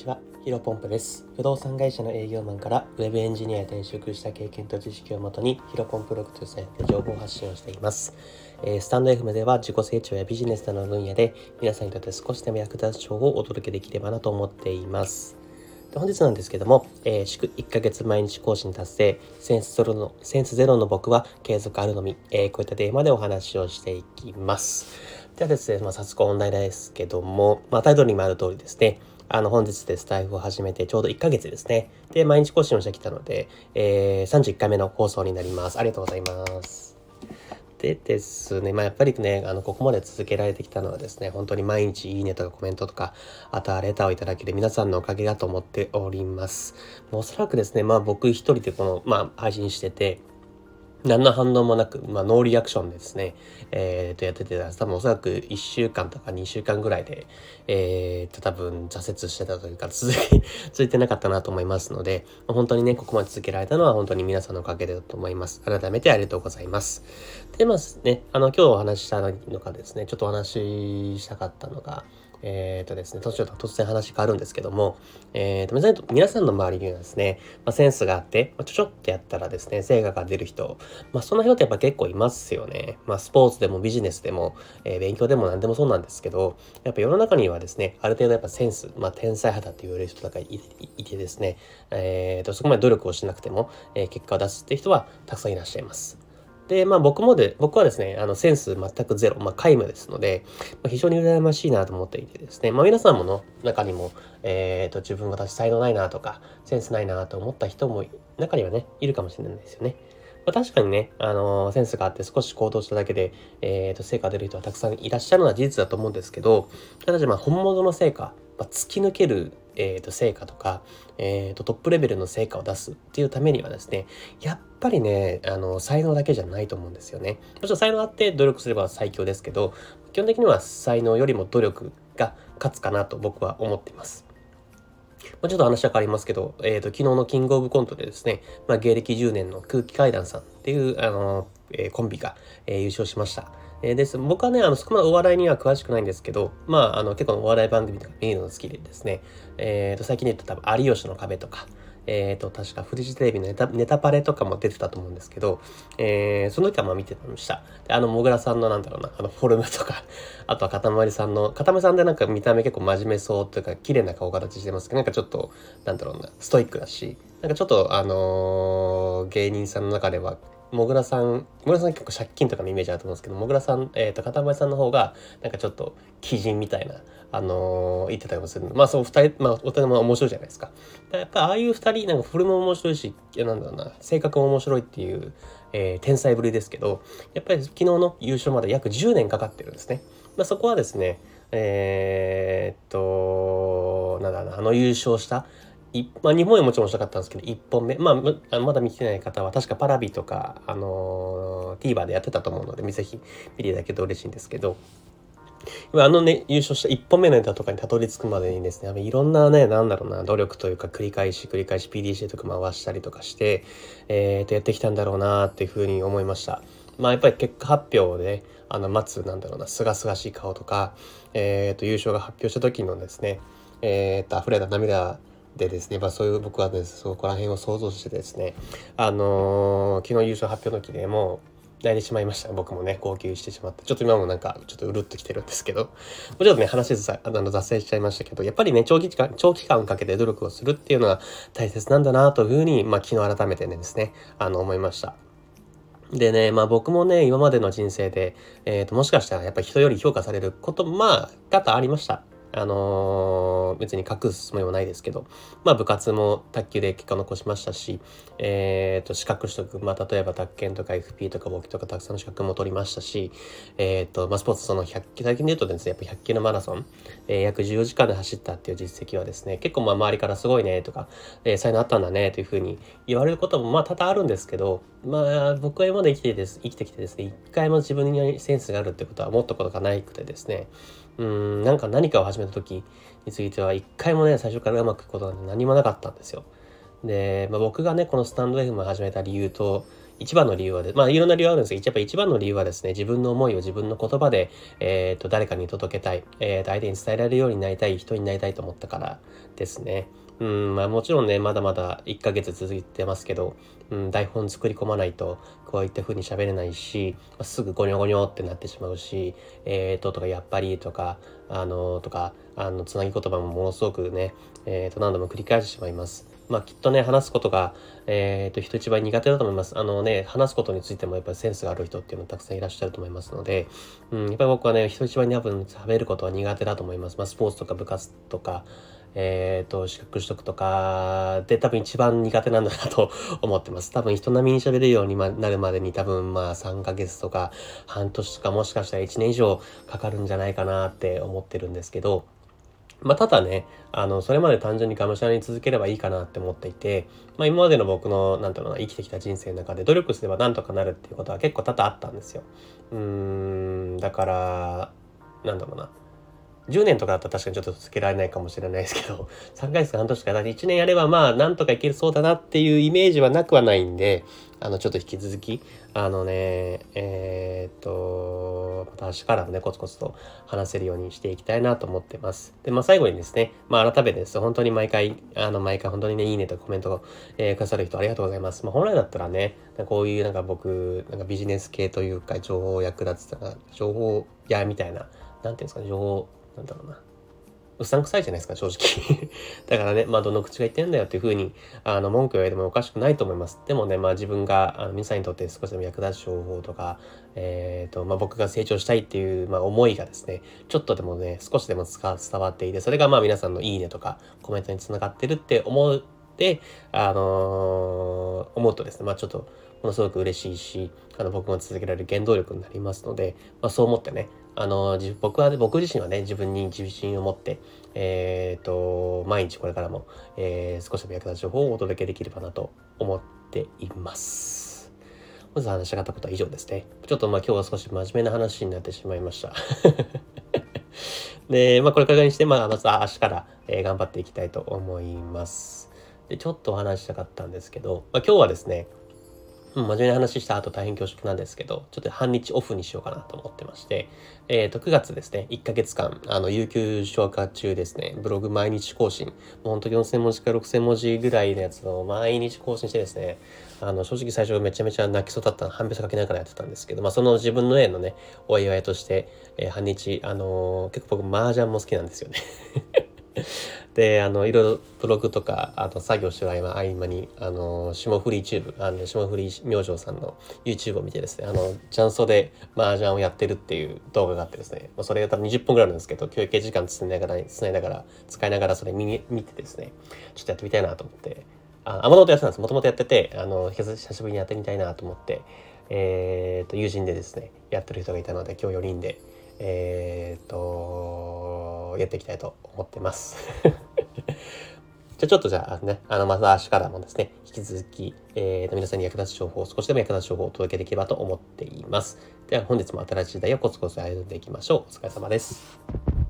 ちは、ヒロポンプです。不動産会社の営業マンからウェブエンジニアへ転職した経験と知識をもとにヒロポンプログとして情報発信をしています。えー、スタンド FM では自己成長やビジネスなどの分野で皆さんにとって少しでも役立つ情報をお届けできればなと思っています。で本日なんですけども、えー、祝1ヶ月毎日更新達成、センスゼロの、センスゼロの僕は継続あるのみ、えー、こういったテーマでお話をしていきます。ではですね、まあ、早速本題ですけども、まあ、タイトルにもある通りですね、あの、本日でスタイフを始めてちょうど1ヶ月ですね。で、毎日更新をしてきたので、えー、31回目の放送になります。ありがとうございます。でですね、まあ、やっぱりね、あの、ここまで続けられてきたのはですね、本当に毎日いいねとかコメントとか、あとはレターをいただける皆さんのおかげだと思っております。おそらくですね、まあ僕一人でこの、まあ配信してて、何の反応もなく、まあ、ノーリアクションでですね、えー、とやってて、多分おそらく1週間とか2週間ぐらいで、えー、と多分挫折してたというか、続き、続いてなかったなと思いますので、本当にね、ここまで続けられたのは本当に皆さんのおかげだと思います。改めてありがとうございます。で、まずね、あの、今日お話ししたのがですね、ちょっとお話ししたかったのが、えっ、ー、とですね、突突然話変わるんですけども、えっ、ー、と、皆さんの周りにはですね、まあ、センスがあって、まあ、ちょちょってやったらですね、成果が出る人、まあ、そんな人ってやっぱ結構いますよね。まあ、スポーツでもビジネスでも、えー、勉強でも何でもそうなんですけど、やっぱ世の中にはですね、ある程度やっぱセンス、まあ、天才肌って言われる人とかいてですね、えっ、ー、と、そこまで努力をしなくても、えー、結果を出すっていう人はたくさんいらっしゃいます。で、まあ僕もで、僕はですね、あのセンス全くゼロ、まあ皆無ですので、まあ、非常に羨ましいなと思っていてですね、まあ皆さんもの中にも、えっ、ー、と自分が私才能ないなとか、センスないなと思った人も中にはね、いるかもしれないですよね。まあ、確かにね、あのー、センスがあって少し行動しただけで、えっ、ー、と、成果出る人はたくさんいらっしゃるのは事実だと思うんですけど、ただしまあ本物の成果、まあ、突き抜けるえー、と成果とか、えー、とトップレベルの成果を出すっていうためにはですねやっぱりねあの才能だけじゃないと思うんですよね。もちろん才能あって努力すれば最強ですけど基本的には才能よりも努力が勝つかなと僕は思っています。ま、ちょっと話は変わりますけど、え、ー、と、昨日のキングオブコントでですね、まあ、芸歴10年の空気階段さんっていう、あの、えー、コンビが、えー、優勝しました。えー、です。僕はね、あの、そこまでお笑いには詳しくないんですけど、まあ、あの、結構お笑い番組とか見るの好きでですね、えっ、ー、と、最近で言うと多分、有吉の壁とか、えっ、ー、と、確かフジテレビのネタネタパレとかも出てたと思うんですけど、えー、その時はまあ見てました。で、あの、もぐらさんのなんだろうな、あの、フォルムとか、あとはかたまりさんの、かたまりさんでなんか見た目結構真面目そうというか、綺麗な顔形してますけど、なんかちょっと、なんだろうな、ストイックだし、なんかちょっと、あのー、芸人さんの中では、もぐらさん、もぐらさん結構借金とかのイメージあると思うんですけど、もぐらさん、えっ、ー、と、かたまりさんの方が、なんかちょっと、鬼人みたいな、あのー、言ってたりもするまあ、そう、二人、まあ、お互いも面白いじゃないですか。やっぱ、ああいう二人、なんか、フルも面白いし、なんだろうな、性格も面白いっていう、えー、天才ぶりですけど、やっぱり昨日の優勝まで約10年かかってるんですね。まあ、そこはですね、えー、っと、なんだろうな、あの優勝した、まあ、日本へもちろん面白かったんですけど、1本目。まあ、まだ見てない方は、確かパラビとか、あのー、TVer でやってたと思うので、ぜひ見ていただけると嬉しいんですけど、あのね、優勝した1本目のネタとかにたどり着くまでにですね、いろんなね、なんだろうな、努力というか繰り返し繰り返し PDC とか回したりとかして、えー、とやってきたんだろうなっていうふうに思いました。まあやっぱり結果発表で、あの、待つ、なんだろうな、すがすがしい顔とか、えー、と優勝が発表した時のですね、えー、と溢れた涙でですね、まあ、そういう僕は、ね、そこら辺を想像してですね、あのー、昨日優勝発表の時でも泣いてしまいました。僕もね、号泣してしまって。ちょっと今もなんか、ちょっとうるっときてるんですけど、もうちょっとね、話ずあの脱線しちゃいましたけど、やっぱりね、長期間、長期間かけて努力をするっていうのは大切なんだなというふうに、まあ、昨日改めてねですね、あの、思いました。でね、まあ僕もね、今までの人生で、えっ、ー、と、もしかしたらやっぱり人より評価されること、まあ、多々ありました。あのー、別に隠すつもりもないですけど、まあ部活も卓球で結果残しましたし、えっ、ー、と、資格取得、まあ例えば卓研とか FP とか簿記とかたくさんの資格も取りましたし、えっ、ー、と、まあスポーツその100キ最近で言うとですね、やっぱ100キロマラソン、えー、約14時間で走ったっていう実績はですね、結構まあ周りからすごいねとか、えー、才能あったんだねというふうに言われることもまあ多々あるんですけど、まあ僕は今まで生きてです、生きてきてですね、一回も自分にセンスがあるってことは思ったことがないくてですね、うん、なんか何かを始めた時については一回もね、最初からうまくいくことなんて何もなかったんですよ。で、まあ、僕がね、このスタンド FM を始めた理由と一番の理由はで、まあいろんな理由あるんですけど、やっぱ一番の理由はですね、自分の思いを自分の言葉で、えっ、と、誰かに届けたい、えっ、と、相手に伝えられるようになりたい、人になりたいと思ったからですね。うん、まあもちろんね、まだまだ1ヶ月続いてますけど、うん、台本作り込まないと、こういった風に喋れないし、まあ、すぐゴニョゴニョってなってしまうし、えーと、とか、やっぱりとか、あのー、とか、あの、つなぎ言葉もものすごくね、えーと、何度も繰り返してしまいます。まあきっとね、話すことが、えっ、ー、と、人一倍苦手だと思います。あのね、話すことについてもやっぱりセンスがある人っていうのたくさんいらっしゃると思いますので、うん、やっぱり僕はね、人一倍に多分喋ることは苦手だと思います。まあスポーツとか部活とか、えっ、ー、と、資格取得とかで多分一番苦手なんだなと思ってます。多分人並みに喋れるようになるまでに多分まあ3ヶ月とか半年とかもしかしたら1年以上かかるんじゃないかなって思ってるんですけど、まあ、ただね、あの、それまで単純にがむしゃらに続ければいいかなって思っていて、まあ、今までの僕の、なんていうの生きてきた人生の中で努力すればなんとかなるっていうことは結構多々あったんですよ。うーん、だから、なんだろうな。10年とかだったら確かにちょっと続けられないかもしれないですけど、3ヶ月か半年か、だ1年やればまあなんとかいけるそうだなっていうイメージはなくはないんで、あの、ちょっと引き続き、あのね、えー、っと、また明からもね、コツコツと話せるようにしていきたいなと思ってます。で、まあ最後にですね、まあ改めてです、本当に毎回、あの、毎回本当にね、いいねとコメントを、えー、くださる人ありがとうございます。まあ本来だったらね、こういうなんか僕、なんかビジネス系というか、情報役立つとか、情報屋みたいな、なんていうんですかね、情報、なんだろうな。うさんくさいじゃないですか、正直。だからね、まあ、どの口が言ってんだよっていうふうに、あの、文句を言われてもおかしくないと思います。でもね、まあ、自分が、あの皆さんにとって少しでも役立つ情報とか、えっ、ー、と、まあ、僕が成長したいっていう、まあ、思いがですね、ちょっとでもね、少しでも伝わっていて、それがまあ、皆さんのいいねとか、コメントにつながってるって思って、あのー、思うとですね、まあ、ちょっと、ものすごく嬉しいし、あの、僕も続けられる原動力になりますので、まあ、そう思ってね、あの、僕は、僕自身はね、自分に自信を持って、えっ、ー、と、毎日これからも、えー、少しでも役立つ情報をお届けできればなと思っています。まず話したかったことは以上ですね。ちょっとまあ今日は少し真面目な話になってしまいました。で、まあこれからにして、まあまず明日から、えー、頑張っていきたいと思います。で、ちょっとお話したかったんですけど、まあ今日はですね、真面目な話した後大変恐縮なんですけど、ちょっと半日オフにしようかなと思ってまして、えっ、ー、と、9月ですね、1ヶ月間、あの、有給消化中ですね、ブログ毎日更新、もうほんと4000文字か6000文字ぐらいのやつを毎日更新してですね、あの、正直最初めちゃめちゃ泣きそうだったの、半拍書きながらやってたんですけど、まあ、その自分の絵のね、お祝いとして、えー、半日、あのー、結構僕、麻雀も好きなんですよね。で、あの、いろいろブログとか、あと作業してる合間合間に、あの、霜降りチューブ、あの、霜降り明星さんの YouTube を見てですね、あの、ジャンソで麻雀をやってるっていう動画があってですね、それが多分20分ぐらいなんですけど、休憩時間つないながら、つないながら、使いながらそれ見見てですね、ちょっとやってみたいなと思って、あ、もともとやってたんです。もともとやってて、あの、久しぶりにやってみたいなと思って、え、ー、と、友人でですね、やってる人がいたので、今日4人で、えっ、と、やっていきたいと思ってます。じゃあちょっとじゃあね、あの、また明日からもですね、引き続き、えー、皆さんに役立つ情報、少しでも役立つ情報をお届けできればと思っています。では本日も新しい時代をコツコツ歩んでいきましょう。お疲れ様です。